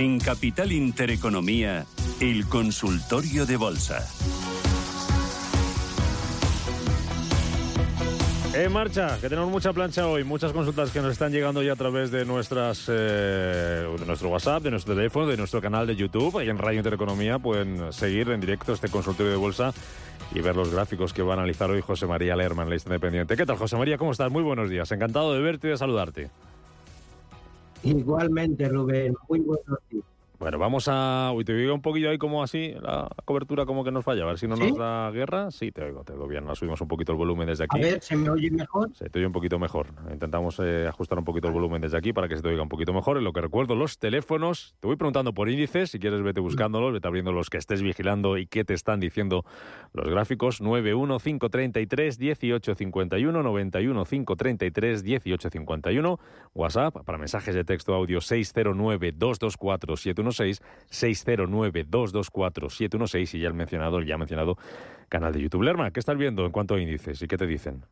En Capital Intereconomía, el consultorio de bolsa. En marcha, que tenemos mucha plancha hoy, muchas consultas que nos están llegando ya a través de nuestras eh, de nuestro WhatsApp, de nuestro teléfono, de nuestro canal de YouTube. Y en Radio Intereconomía pueden seguir en directo este consultorio de bolsa y ver los gráficos que va a analizar hoy José María Lerman, lista independiente. ¿Qué tal, José María? ¿Cómo estás? Muy buenos días. Encantado de verte y de saludarte. Igualmente, Rubén. Muy buenos días. Bueno, vamos a. Uy, te oigo un poquillo ahí como así, la cobertura como que nos falla. A ver si no nos da guerra. Sí, te oigo, te oigo bien. Nos subimos un poquito el volumen desde aquí. A ver, ¿se me oye mejor? Se te oye un poquito mejor. Intentamos eh, ajustar un poquito el volumen desde aquí para que se te oiga un poquito mejor. En lo que recuerdo, los teléfonos. Te voy preguntando por índices. Si quieres, vete buscándolos, vete abriendo los que estés vigilando y qué te están diciendo los gráficos. 91533 1851, 91533 1851. WhatsApp para mensajes de texto audio 609 224 609-224-716 y ya el mencionado, ya mencionado canal de YouTube. Lerma, ¿qué estás viendo en cuanto a índices y qué te dicen?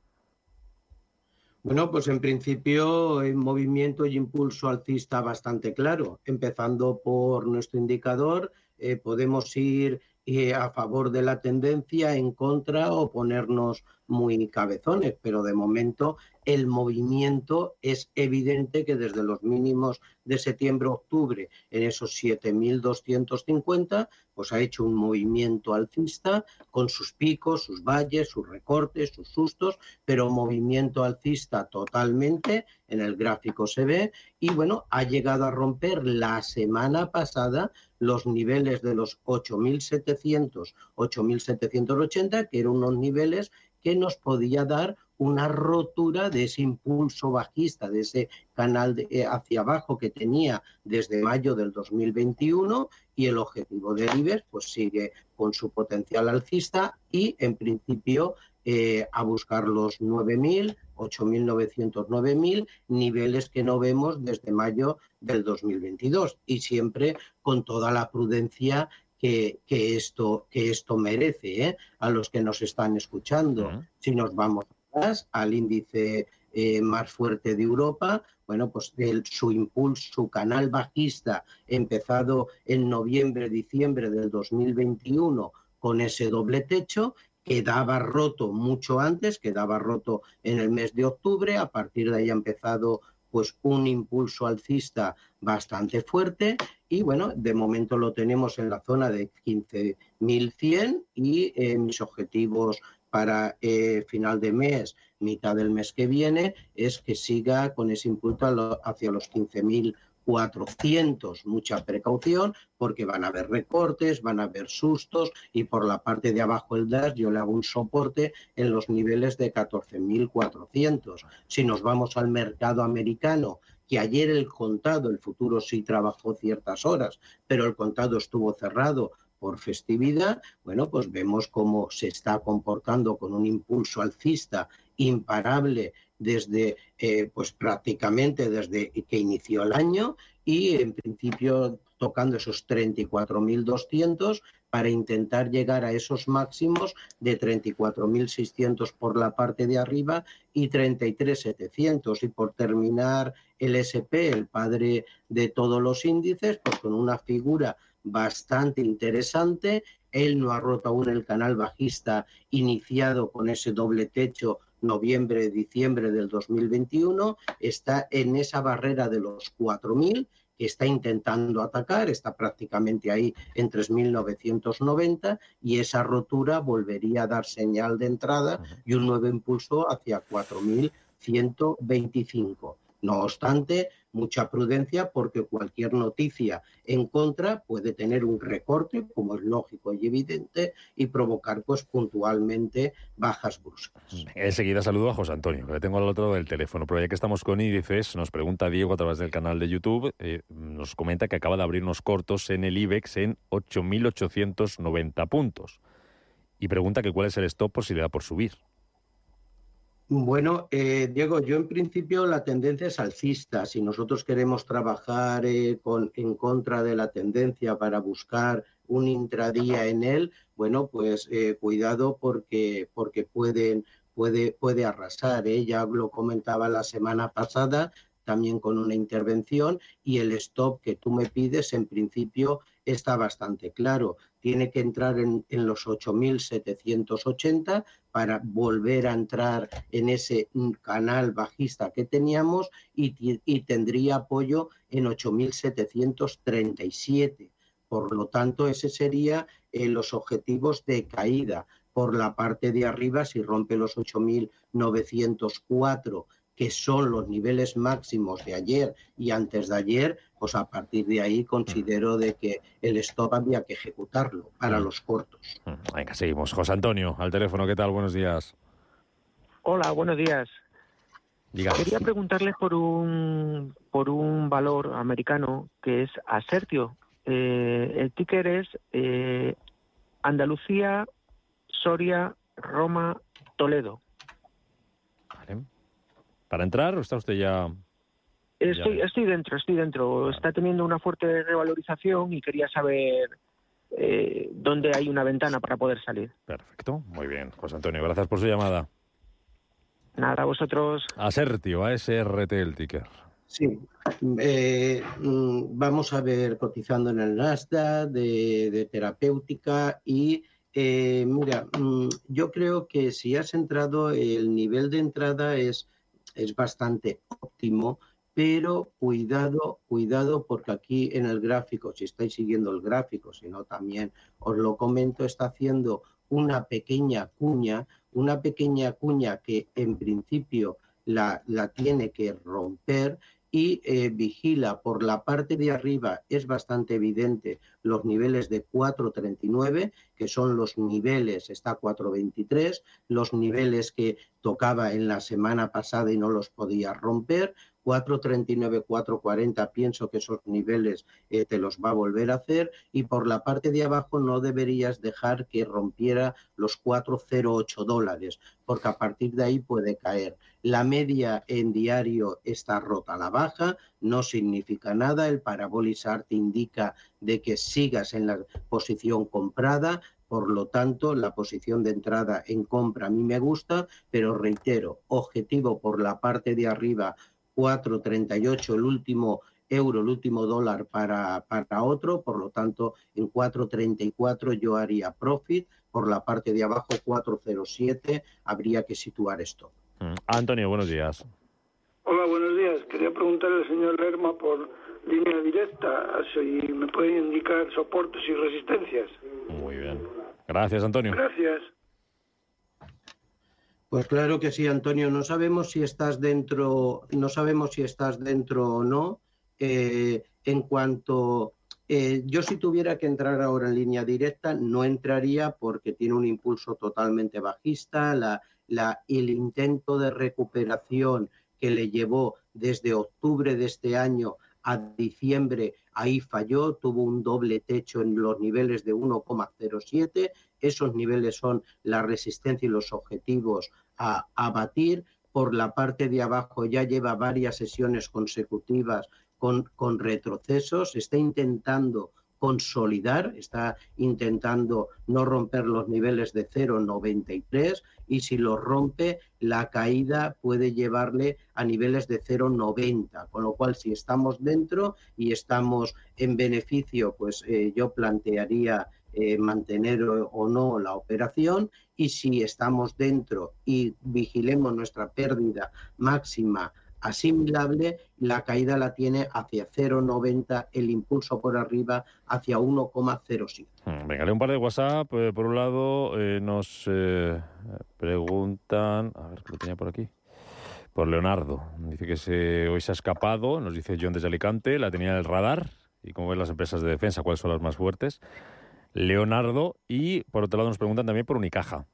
Bueno, pues en principio el movimiento y impulso alcista bastante claro. Empezando por nuestro indicador, eh, podemos ir eh, a favor de la tendencia, en contra o ponernos muy cabezones, pero de momento el movimiento es evidente que desde los mínimos de septiembre-octubre en esos 7.250, pues ha hecho un movimiento alcista con sus picos, sus valles, sus recortes, sus sustos, pero movimiento alcista totalmente, en el gráfico se ve, y bueno, ha llegado a romper la semana pasada los niveles de los 8.700, 8.780, que eran unos niveles que nos podía dar una rotura de ese impulso bajista, de ese canal de, eh, hacia abajo que tenía desde mayo del 2021 y el objetivo de IBEX pues sigue con su potencial alcista y en principio eh, a buscar los 9.000, 8.900, 9.000 niveles que no vemos desde mayo del 2022 y siempre con toda la prudencia que, esto, que esto merece ¿eh? a los que nos están escuchando. Si nos vamos atrás al índice eh, más fuerte de Europa, bueno, pues su impulso, su canal bajista empezado en noviembre, diciembre del 2021 con ese doble techo, quedaba roto mucho antes, quedaba roto en el mes de octubre, a partir de ahí ha empezado pues un impulso alcista bastante fuerte. Y bueno, de momento lo tenemos en la zona de 15.100 y eh, mis objetivos para eh, final de mes, mitad del mes que viene, es que siga con ese impulso hacia los 15.000 400, mucha precaución, porque van a haber recortes, van a haber sustos y por la parte de abajo el DAS yo le hago un soporte en los niveles de 14.400. Si nos vamos al mercado americano, que ayer el contado, el futuro sí trabajó ciertas horas, pero el contado estuvo cerrado por festividad, bueno, pues vemos cómo se está comportando con un impulso alcista imparable desde, eh, pues prácticamente desde que inició el año y en principio tocando esos 34.200 para intentar llegar a esos máximos de 34.600 por la parte de arriba y 33.700. Y por terminar el SP, el padre de todos los índices, pues con una figura bastante interesante. Él no ha roto aún el canal bajista iniciado con ese doble techo noviembre-diciembre del 2021, está en esa barrera de los 4.000 que está intentando atacar, está prácticamente ahí en 3.990 y esa rotura volvería a dar señal de entrada y un nuevo impulso hacia 4.125. No obstante, mucha prudencia porque cualquier noticia en contra puede tener un recorte, como es lógico y evidente, y provocar pues puntualmente bajas bruscas. Enseguida saludo a José Antonio, que le tengo al otro lado del teléfono, pero ya que estamos con índices, nos pregunta Diego a través del canal de YouTube, eh, nos comenta que acaba de abrir unos cortos en el IBEX en 8.890 puntos. Y pregunta que cuál es el stop por si le da por subir. Bueno, eh, Diego, yo en principio la tendencia es alcista. Si nosotros queremos trabajar eh, en contra de la tendencia para buscar un intradía en él, bueno, pues eh, cuidado porque, porque pueden, puede, puede arrasar. Ya lo comentaba la semana pasada, también con una intervención, y el stop que tú me pides en principio está bastante claro. Tiene que entrar en, los 8.780 para volver a entrar en ese canal bajista que teníamos y, y tendría apoyo en 8.737. Por lo tanto, ese sería eh, los objetivos de caída. Por la parte de arriba, si rompe los 8.904 que son los niveles máximos de ayer y antes de ayer, pues a partir de ahí considero de que el stop había que ejecutarlo para los cortos. Venga, seguimos. José Antonio, al teléfono, ¿qué tal? Buenos días. Hola, buenos días. Quería preguntarle por un, por un valor americano que es Asertio. Eh, el ticker es eh, Andalucía, Soria, Roma, Toledo. ¿Para entrar o está usted ya...? Estoy, estoy dentro, estoy dentro. Está teniendo una fuerte revalorización y quería saber eh, dónde hay una ventana para poder salir. Perfecto, muy bien. José Antonio, gracias por su llamada. Nada, a vosotros. Asertio, ASRT el ticker. Sí, eh, mm, vamos a ver cotizando en el Nasdaq de, terapéutica y eh, mira, mm, yo creo que si has entrado, el nivel de entrada es es bastante óptimo, pero cuidado, cuidado, porque aquí en el gráfico, si estáis siguiendo el gráfico, si no también os lo comento, está haciendo una pequeña cuña, una pequeña cuña que en principio la, la tiene que romper y eh, vigila por la parte de arriba, es bastante evidente, los niveles de 439, que son los niveles, está 423, los niveles que tocaba en la semana pasada y no los podía romper, 439, 440, pienso que esos niveles eh, te los va a volver a hacer. Y por la parte de abajo no deberías dejar que rompiera los 408 dólares, porque a partir de ahí puede caer. La media en diario está rota a la baja, no significa nada, el parabolizar te indica de que sigas en la posición comprada, por lo tanto, la posición de entrada en compra a mí me gusta, pero reitero, objetivo por la parte de arriba 4,38 el último euro, el último dólar para, para otro, por lo tanto en 4,34 yo haría profit, por la parte de abajo 4,07 habría que situar esto. Mm. Antonio, buenos días. Hola, buenos días. Quería preguntarle al señor Lerma por línea directa, si me puede indicar soportes y resistencias. Muy bien. Gracias, Antonio. Gracias. Pues claro que sí, Antonio. No sabemos si estás dentro, no sabemos si estás dentro o no. Eh, en cuanto eh, yo si tuviera que entrar ahora en línea directa, no entraría porque tiene un impulso totalmente bajista. La, el intento de recuperación que le llevó desde octubre de este año a diciembre, ahí falló, tuvo un doble techo en los niveles de 1,07 esos niveles son la resistencia y los objetivos a, batir. Por la parte de abajo ya lleva varias sesiones consecutivas con, retrocesos, está intentando consolidar, está intentando no romper los niveles de 0,93 y si los rompe, la caída puede llevarle a niveles de 0,90, con lo cual si estamos dentro y estamos en beneficio, pues eh, yo plantearía eh, mantener o, no la operación y si estamos dentro y vigilemos nuestra pérdida máxima asimilable, la caída la tiene hacia 0,90, el impulso por arriba hacia 1,07. Hmm, venga, leo un par de WhatsApp. Eh, por un lado, eh, nos preguntan, a ver, ¿qué lo tenía por aquí? por Leonardo. Dice que se, hoy se ha escapado, nos dice John desde Alicante, la tenía en el radar. Y como ven las empresas de defensa, ¿cuáles son las más fuertes? Leonardo. Y por otro lado nos preguntan también por Unicaja.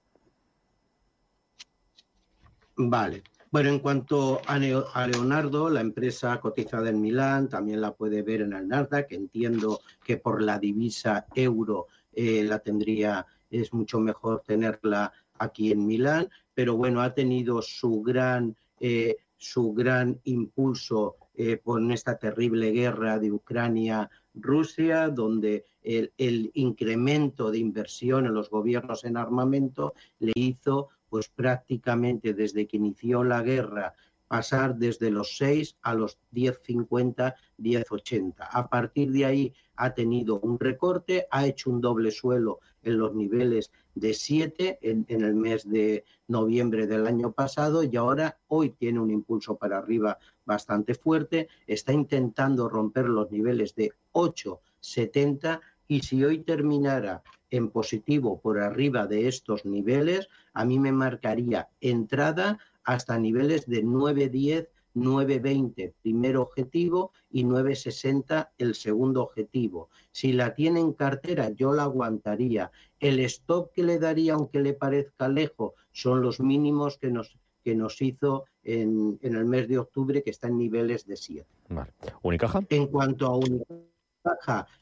Vale. Bueno, en cuanto a, Leonardo, la empresa cotizada en Milán, también la puede ver en el Nasdaq. Entiendo que por la divisa euro eh, la tendría, es mucho mejor tenerla aquí en Milán, pero bueno, ha tenido su gran, eh, su gran impulso eh, con esta terrible guerra de Ucrania-Rusia, donde el, incremento de inversión en los gobiernos en armamento le hizo pues prácticamente desde que inició la guerra pasar desde los 6 a los 10.50, 10.80. A partir de ahí ha tenido un recorte, ha hecho un doble suelo en los niveles de 7 en, en, el mes de noviembre del año pasado y ahora hoy tiene un impulso para arriba bastante fuerte, está intentando romper los niveles de 8.70 y si hoy terminara en positivo por arriba de estos niveles, a mí me marcaría entrada hasta niveles de 9.10, 9.20 primer objetivo y 9.60 el segundo objetivo. Si la tiene en cartera, yo la aguantaría. El stop que le daría, aunque le parezca lejos, son los mínimos que nos, que nos hizo en, en el mes de octubre, que está en niveles de 7. Vale. ¿Unicaja? En cuanto a Unicaja,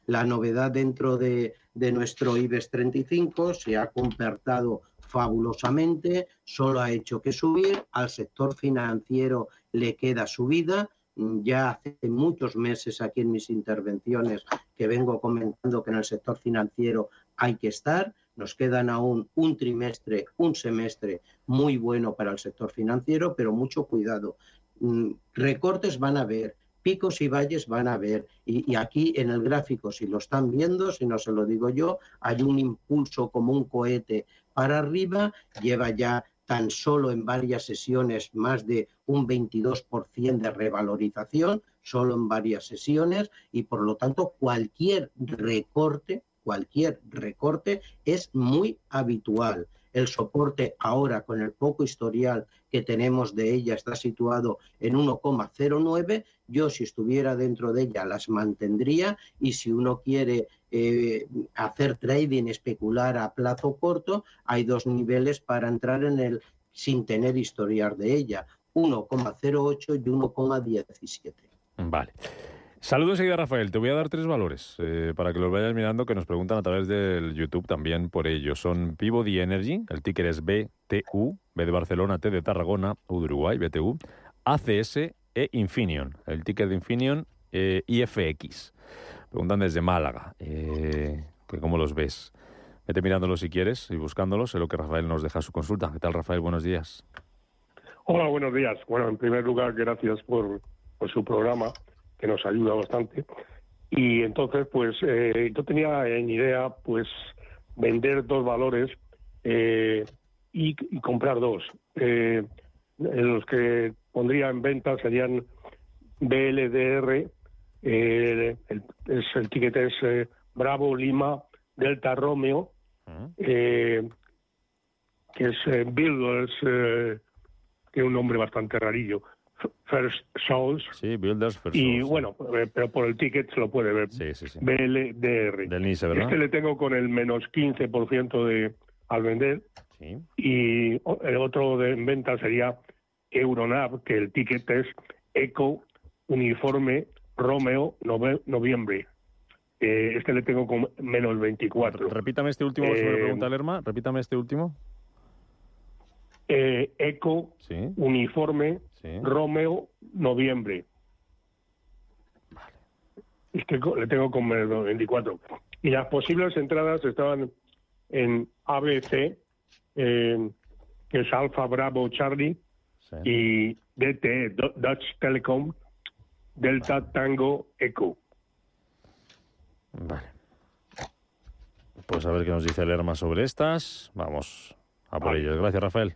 la novedad dentro de, nuestro IBEX 35 se ha comportado fabulosamente, solo ha hecho que subir, al sector financiero le queda subida, ya hace muchos meses aquí en mis intervenciones que vengo comentando que en el sector financiero hay que estar, nos quedan aún un trimestre, un semestre muy bueno para el sector financiero, pero mucho cuidado. Mm, recortes van a haber, picos y valles van a haber. Y, aquí en el gráfico, si lo están viendo, si no se lo digo yo, hay un impulso como un cohete para arriba, lleva ya tan solo en varias sesiones más de un 22% de revalorización, solo en varias sesiones, y por lo tanto cualquier recorte, cualquier recorte es muy habitual. El soporte ahora con el poco historial que tenemos de ella está situado en 1,09. Yo si estuviera dentro de ella las mantendría y si uno quiere eh, hacer trading, especular a plazo corto, hay dos niveles para entrar en el sin tener historial de ella, 1,08 y 1,17. Vale. Saludos enseguida, Rafael. Te voy a dar tres valores eh, para que los vayas mirando, que nos preguntan a través del YouTube también por ello. Son Pivot Energy, el ticker es BTU, B de Barcelona, T de Tarragona, U de Uruguay, BTU, ACS e Infineon, el ticker de Infineon eh, IFX. Preguntan desde Málaga, eh, que cómo los ves. Vete mirándolos si quieres y buscándolos. Sé lo que Rafael nos deja su consulta. ¿Qué tal, Rafael? Buenos días. Hola, buenos días. Bueno, en primer lugar, gracias por su programa que nos ayuda bastante. Y entonces, pues eh, yo tenía en idea, pues, vender dos valores eh, y, comprar dos. Eh, los que pondría en venta serían BLDR, el, es, el ticket es Bravo Lima Delta Romeo, que es Builders, tiene un nombre bastante rarillo. First Souls. Sí, Builders First Y bueno, eh, pero por el ticket se lo puede ver. Sí, sí, sí. BLDR. Del Nice, ¿verdad? Este le tengo con el menos 15% de, al vender. Sí. Y el otro de en venta sería Euronav, que el ticket es Eco Uniforme Romeo Noviembre. Eh, este le tengo con menos 24. Repítame este último, eh, pregunta Lerma. Repítame este último. Eh, Eco, Uniforme, Romeo, Noviembre. Este le tengo con 24. Y las posibles entradas estaban en ABC, que es Alfa Bravo Charlie, y DT, Dutch Telecom, Delta Tango Eco. Vale. Pues a ver qué nos dice Lerma sobre estas. Vamos a por ellas. Gracias, Rafael.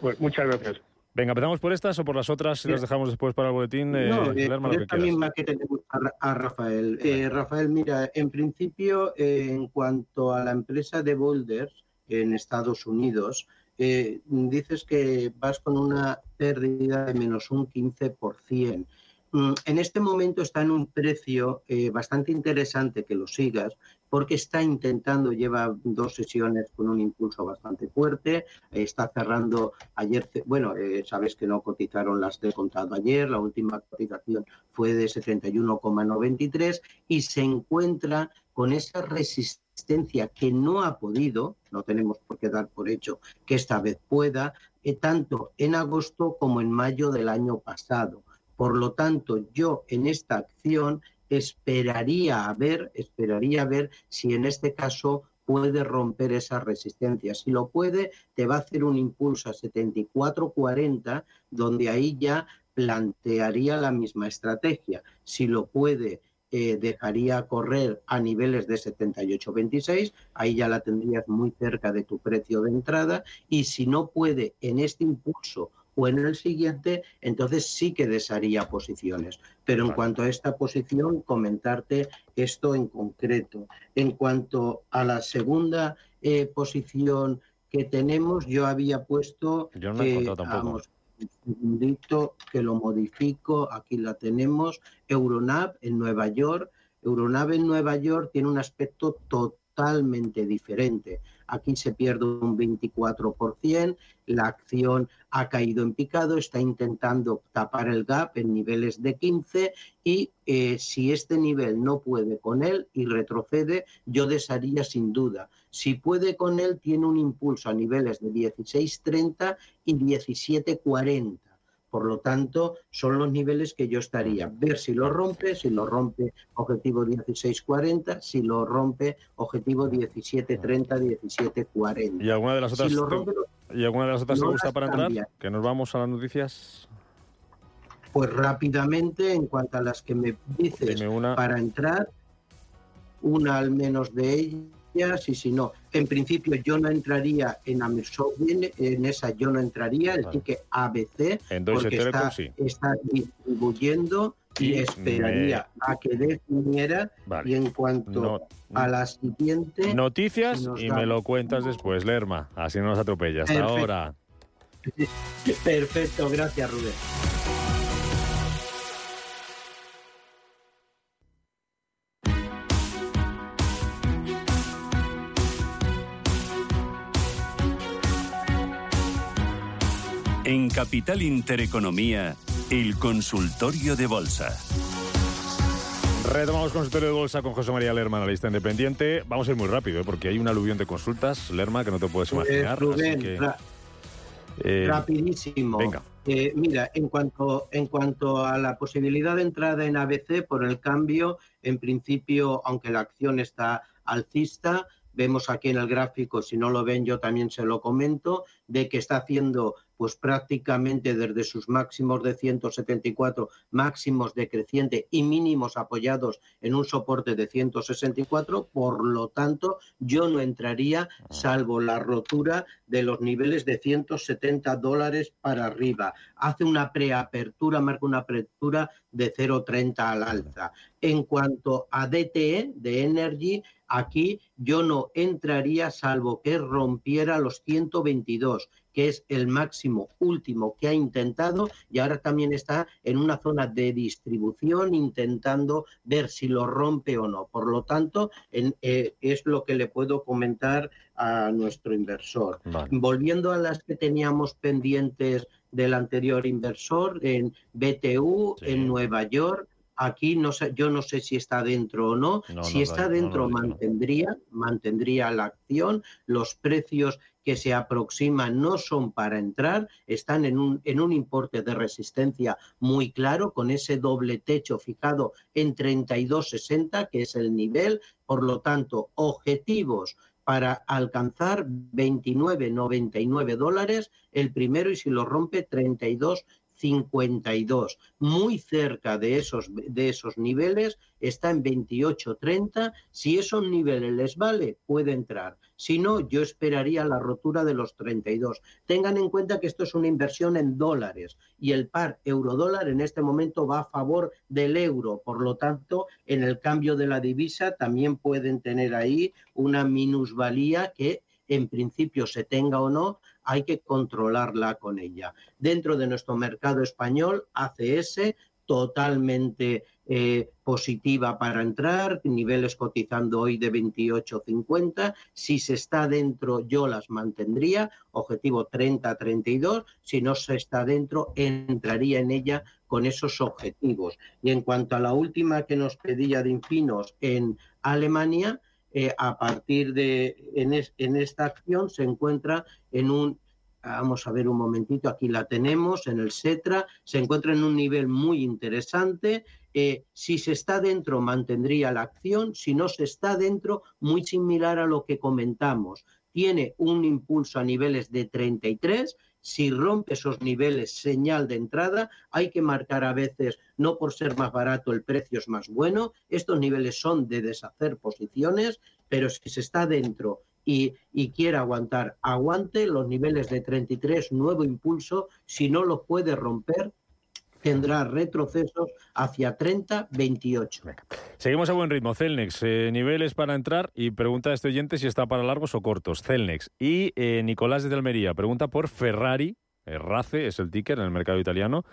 Pues muchas gracias. Venga, ¿empezamos por estas o por las otras? Si las dejamos después para el boletín. Eh, no, eh, esta misma que tenemos a, Rafael. Eh, Rafael, mira, en principio, en cuanto a la empresa de Boulders en Estados Unidos, eh, dices que vas con una pérdida de menos un 15%. Mm, en este momento está en un precio eh, bastante interesante que lo sigas porque está intentando, lleva dos sesiones con un impulso bastante fuerte, está cerrando ayer, bueno, eh, sabes que no cotizaron las de contado ayer, la última cotización fue de 71,93 y se encuentra con esa resistencia que no ha podido, no tenemos por qué dar por hecho que esta vez pueda, eh, tanto en agosto como en mayo del año pasado. Por lo tanto, yo en esta acción esperaría a ver, esperaría ver si en este caso puede romper esa resistencia. Si lo puede, te va a hacer un impulso a 74.40, donde ahí ya plantearía la misma estrategia. Si lo puede, eh, dejaría correr a niveles de 78.26, ahí ya la tendrías muy cerca de tu precio de entrada, y si no puede en este impulso o en el siguiente, entonces sí que desharía posiciones. Pero en cuanto a esta posición, comentarte esto en concreto. En cuanto a la segunda eh, posición que tenemos, yo había puesto... Yo no he un segundito que lo modifico, aquí la tenemos, Euronav en Nueva York. Euronav en Nueva York tiene un aspecto totalmente diferente. Aquí se pierde un 24%, la acción ha caído en picado, está intentando tapar el gap en niveles de 15 y eh, si este nivel no puede con él y retrocede, yo desharía sin duda. Si puede con él, tiene un impulso a niveles de 16.30 y 17.40 por lo tanto, son los niveles que yo estaría. Ver si lo rompe, si lo rompe objetivo 1640, si lo rompe objetivo 1730, 1740. ¿Y alguna de las otras, ¿y alguna de las otras gusta para entrar? Que nos vamos a las noticias. Pues rápidamente, en cuanto a las que me dices para entrar, una al menos de ellas y si no. En principio yo no entraría en Amersfoort, en esa yo no entraría, el ticket ABC, porque está, está, distribuyendo y, esperaría a que definiera y en cuanto a la siguiente... Noticias y me lo cuentas después, Lerma, así no nos atropellas. Hasta ahora. Perfecto, gracias Rubén. En Capital Intereconomía, el consultorio de bolsa. Retomamos consultorio de bolsa con José María Lerma, analista independiente. Vamos a ir muy rápido, ¿eh? porque hay una aluvión de consultas, Lerma, que no te puedes pues, imaginar. Eh, rapidísimo. Venga. Eh, mira, en cuanto, en cuanto a la posibilidad de entrada en ABC por el cambio, en principio, aunque la acción está alcista, vemos aquí en el gráfico, si no lo ven yo también se lo comento, de que está haciendo pues prácticamente desde sus máximos de 174, máximos decreciente y mínimos apoyados en un soporte de 164, por lo tanto yo no entraría salvo la rotura de los niveles de 170 dólares para arriba. Hace una preapertura, marca una apertura de 0,30 al alza. En cuanto a DTE, de Energy, aquí yo no entraría salvo que rompiera los 122 que es el máximo último que ha intentado y ahora también está en una zona de distribución intentando ver si lo rompe o no. Por lo tanto, eh, es lo que le puedo comentar a nuestro inversor. Volviendo a las que teníamos pendientes del anterior inversor, en BTU, en Nueva York, aquí no sé, yo no sé si está dentro o no. si está dentro, mantendría, mantendría la acción. Los precios que se aproximan no son para entrar, están en un, en un importe de resistencia muy claro, con ese doble techo fijado en 32,60, que es el nivel. Por lo tanto, objetivos para alcanzar 29,99 dólares el primero y si lo rompe 32 52, muy cerca de esos, de esos niveles, está en 28.30. Si esos niveles les vale, puede entrar. Si no, yo esperaría la rotura de los 32. Tengan en cuenta que esto es una inversión en dólares y el par euro-dólar en este momento va a favor del euro. Por lo tanto, en el cambio de la divisa también pueden tener ahí una minusvalía que en principio se tenga o no, hay que controlarla con ella. Dentro de nuestro mercado español, ACS totalmente eh, positiva para entrar, niveles cotizando hoy de 28.50. Si se está dentro, yo las mantendría, objetivo 30-32. Si no se está dentro, entraría en ella con esos objetivos. Y en cuanto a la última que nos pedía de Infinos en Alemania, eh, a partir de en, en esta acción se encuentra en un Vamos a ver un momentito, aquí la tenemos en el SETRA, se encuentra en un nivel muy interesante. Eh, si se está dentro, mantendría la acción, si no se está dentro, muy similar a lo que comentamos. Tiene un impulso a niveles de 33, si rompe esos niveles, señal de entrada, hay que marcar a veces, no por ser más barato, el precio es más bueno, estos niveles son de deshacer posiciones, pero si se está dentro y, y quiere aguantar, aguante. Los niveles de 33, nuevo impulso, si no lo puede romper, tendrá retrocesos hacia 30, 28. Seguimos a buen ritmo. Celnex, eh, niveles para entrar y pregunta a este oyente si está para largos o cortos. Celnex. Y eh, Nicolás de Almería pregunta por Ferrari. Eh, RACE es el ticker en el mercado italiano.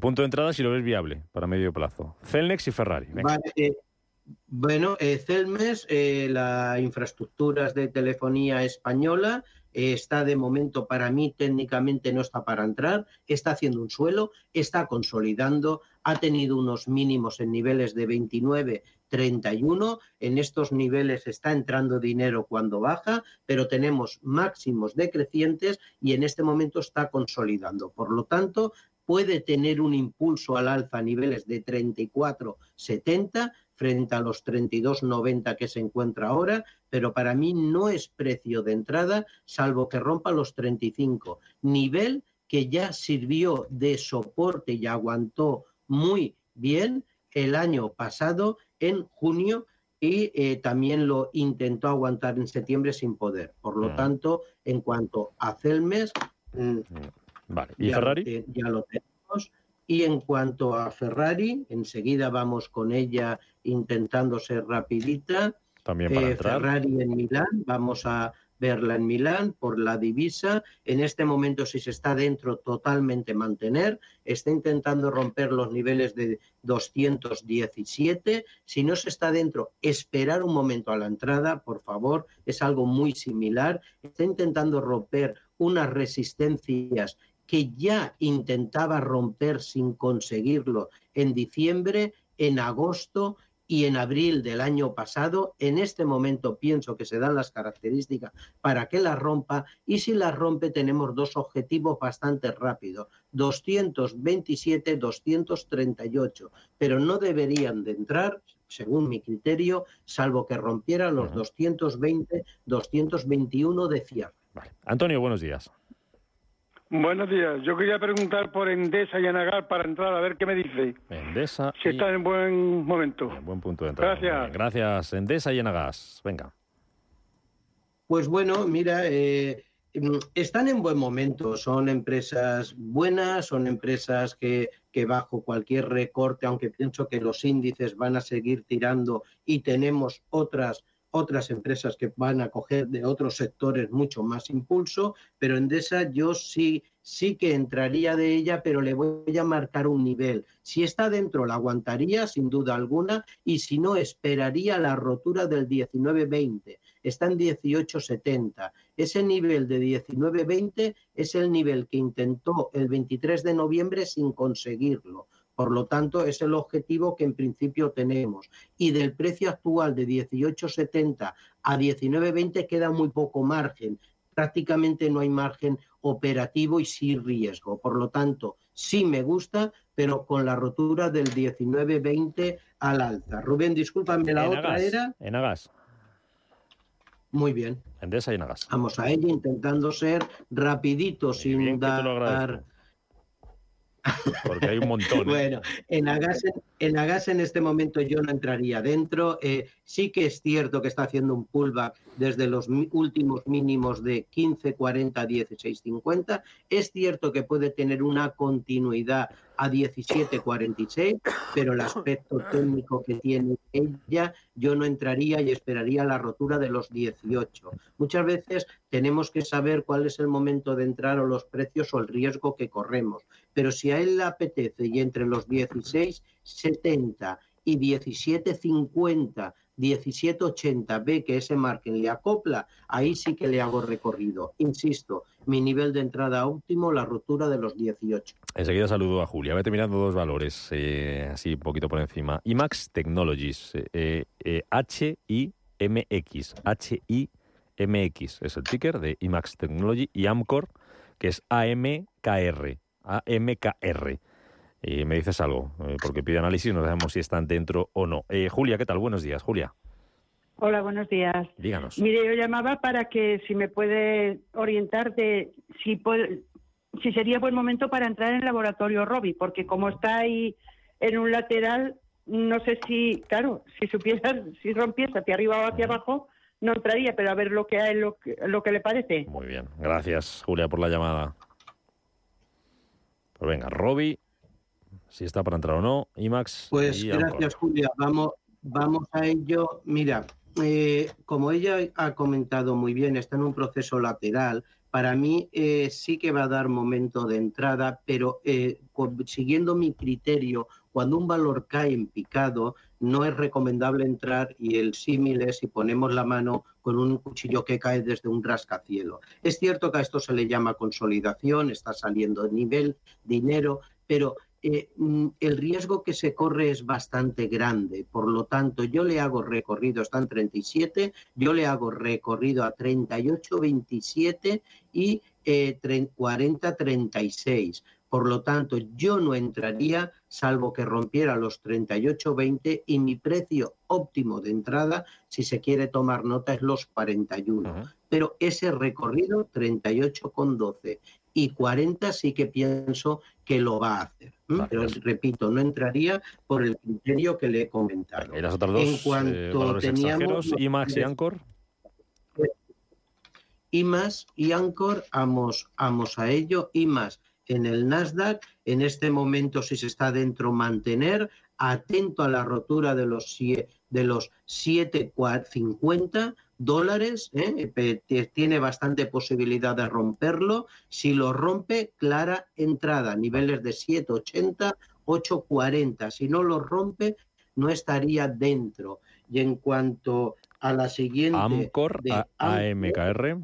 punto de entrada si lo ves viable para medio plazo. Celnex y Ferrari. Vale, bueno, eh, Celmes, eh, la infraestructuras de telefonía española, está de momento para mí técnicamente no está para entrar, está haciendo un suelo, está consolidando, ha tenido unos mínimos en niveles de 29, 31, en estos niveles está entrando dinero cuando baja, pero tenemos máximos decrecientes y en este momento está consolidando. Por lo tanto, puede tener un impulso al alza a niveles de 34, 70 frente a los 32,90 que se encuentra ahora, pero para mí no es precio de entrada, salvo que rompa los 35. Nivel que ya sirvió de soporte y aguantó muy bien el año pasado en junio y eh, también lo intentó aguantar en septiembre sin poder. Por lo mm. tanto, en cuanto a Celmes, mm, vale. ¿Y Ferrari? ya lo tenemos. Y en cuanto a Ferrari, enseguida vamos con ella intentando ser rapidita. También para eh, Ferrari en Milán, vamos a verla en Milán por la divisa. En este momento, si se está dentro, totalmente mantener. Está intentando romper los niveles de 217. Si no se está dentro, esperar un momento a la entrada, por favor. Es algo muy similar. Está intentando romper unas resistencias que ya intentaba romper sin conseguirlo en diciembre, en agosto y en abril del año pasado. En este momento pienso que se dan las características para que la rompa y si la rompe tenemos dos objetivos bastante rápidos, 227, 238, pero no deberían de entrar según mi criterio, salvo que rompiera los 220, 221 de cierre. Antonio, buenos días. Buenos días. Yo quería preguntar por Endesa y Enagar para entrar a ver qué me dice. Endesa. Si está en buen momento. En buen punto de entrada. Gracias. Gracias, Endesa y Enagas. Venga. Pues bueno, mira, eh, están en buen momento. Son empresas buenas, son empresas que, que bajo cualquier recorte, aunque pienso que los índices van a seguir tirando y tenemos otras otras empresas que van a coger de otros sectores mucho más impulso, pero Endesa yo sí, sí que entraría de ella, pero le voy a marcar un nivel. Si está dentro, la aguantaría sin duda alguna, y si no, esperaría la rotura del 19-20. Está en 18-70. Ese nivel de 19-20 es el nivel que intentó el 23 de noviembre sin conseguirlo. Por lo tanto, es el objetivo que en principio tenemos. Y del precio actual de 18,70 a 19,20 queda muy poco margen. Prácticamente no hay margen operativo y sí riesgo. Por lo tanto, sí me gusta, pero con la rotura del 19,20 al alza. Rubén, discúlpame, la otra era... En Agas. Muy bien. Endesa y en Agas. Vamos a ella intentando ser rapidito, sin dar porque hay un montón. ¿eh? bueno, en Agas, En Agas en este momento yo no entraría dentro. Eh, sí que es cierto que está haciendo un pullback desde los últimos mínimos de 15.40 a 16.50. Es cierto que puede tener una continuidad a 17.46, pero el aspecto técnico que tiene ella, yo no entraría y esperaría la rotura de los 18. Muchas veces tenemos que saber cuál es el momento de entrar o los precios o el riesgo que corremos. Pero si a él le apetece y entre los 16.70 y 17.50 1780 ve que ese margen le acopla, ahí sí que le hago recorrido. Insisto, mi nivel de entrada óptimo, la rotura de los 18. Enseguida saludo a Julia. Vete mirando dos valores, eh, así un poquito por encima. IMAX Technologies, eh, eh, H-I-M-X, H-I-M-X es el ticker de IMAX Technology y Amcor, que es A-M-K-R, A-M-K-R. Y me dices algo, eh, porque pide análisis, no sabemos si están dentro o no. Eh, Julia, ¿qué tal? Buenos días, Julia. Hola, buenos días. Díganos. Mire, yo llamaba para que si me puede orientar de si, si sería buen momento para entrar en el laboratorio Robi, porque como está ahí en un lateral, no sé si, claro, si supiera, si rompiese hacia arriba o hacia abajo, no entraría, pero a ver lo que hay, lo que, lo que le parece. Muy bien, gracias Julia por la llamada. Pues venga, Robi, si está para entrar o no. IMAX. Pues gracias, Julia. Vamos, vamos a ello. Mira, eh, como ella ha comentado muy bien, está en un proceso lateral. Para mí eh, sí que va a dar momento de entrada, pero eh, siguiendo mi criterio, cuando un valor cae en picado, no es recomendable entrar y el símil es si ponemos la mano con un cuchillo que cae desde un rascacielo. Es cierto que a esto se le llama consolidación, está saliendo de nivel, dinero, pero eh, mm, el riesgo que se corre es bastante grande. Por lo tanto, yo le hago recorrido, están 37, yo le hago recorrido a 38, 27 y eh, 40, 36. Por lo tanto, yo no entraría salvo que rompiera los 38.20 y mi precio óptimo de entrada, si se quiere tomar nota, es los 41. Pero ese recorrido 38,12 y 40 sí que pienso que lo va a hacer. Pero repito, no entraría por el criterio que le he comentado. ¿Y las otras dos en cuanto eh, teníamos IMAX y Anchor? IMAX y Anchor, vamos, vamos a ello. IMAX en el Nasdaq, en este momento si se está dentro mantener, atento a la rotura de los, de los 7,50 dólares, ¿eh? tiene bastante posibilidad de romperlo. Si lo rompe, clara entrada, niveles de 7,80, 8,40. Si no lo rompe, no estaría dentro. Y en cuanto a la siguiente... Amcor, AMKR.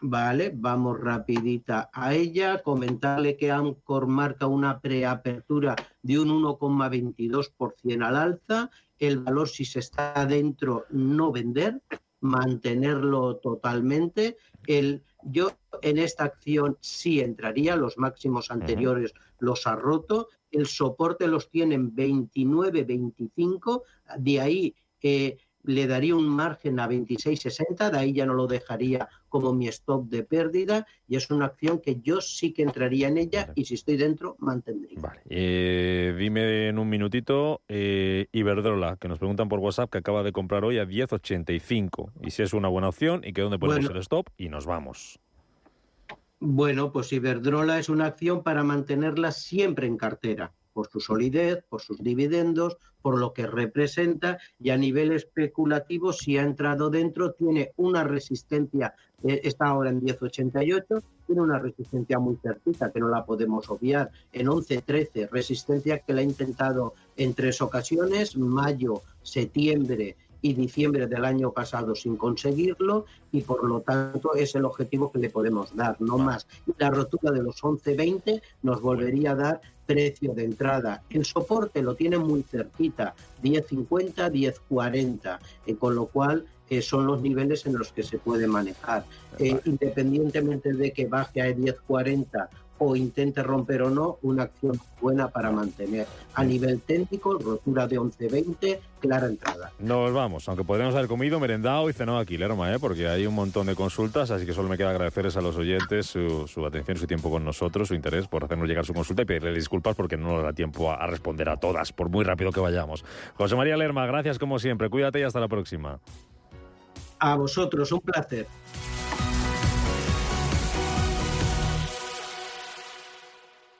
Vale, vamos rapidita a ella. Comentarle que Amcor marca una preapertura de un 1,22% al alza el valor si se está dentro no vender, mantenerlo totalmente. El, yo en esta acción sí entraría, los máximos anteriores los ha roto, el soporte los tiene en 29, 25, de ahí eh, le daría un margen a 26,60, de ahí ya no lo dejaría como mi stop de pérdida y es una acción que yo sí que entraría en ella y si estoy dentro mantendría. Vale. Eh, dime en un minutito eh, Iberdrola, que nos preguntan por WhatsApp que acaba de comprar hoy a 10,85 y si es una buena opción y que dónde ponemos el stop y nos vamos. Bueno, pues Iberdrola es una acción para mantenerla siempre en cartera por su solidez, por sus dividendos, por lo que representa y a nivel especulativo, si ha entrado dentro, tiene una resistencia, eh, está ahora en 10,88, tiene una resistencia muy certita que no la podemos obviar, en 11,13, resistencia que la ha intentado en tres ocasiones, mayo, septiembre y diciembre del año pasado sin conseguirlo y por lo tanto es el objetivo que le podemos dar, no más. La rotura de los 11.20 nos volvería a dar precio de entrada. El soporte lo tiene muy cerquita, 10.50, 10.40, eh, con lo cual eh, son los niveles en los que se puede manejar. Eh, independientemente de que baje a 10.40 o intente romper o no una acción buena para mantener. A nivel técnico, rotura de 11-20, clara entrada. Nos vamos, aunque podríamos haber comido, merendado y cenado aquí, Lerma, ¿eh? porque hay un montón de consultas, así que solo me queda agradecerles a los oyentes su, su atención, su tiempo con nosotros, su interés por hacernos llegar su consulta y pedirle disculpas porque no nos da tiempo a, a responder a todas, por muy rápido que vayamos. José María Lerma, gracias como siempre, cuídate y hasta la próxima. A vosotros, un placer.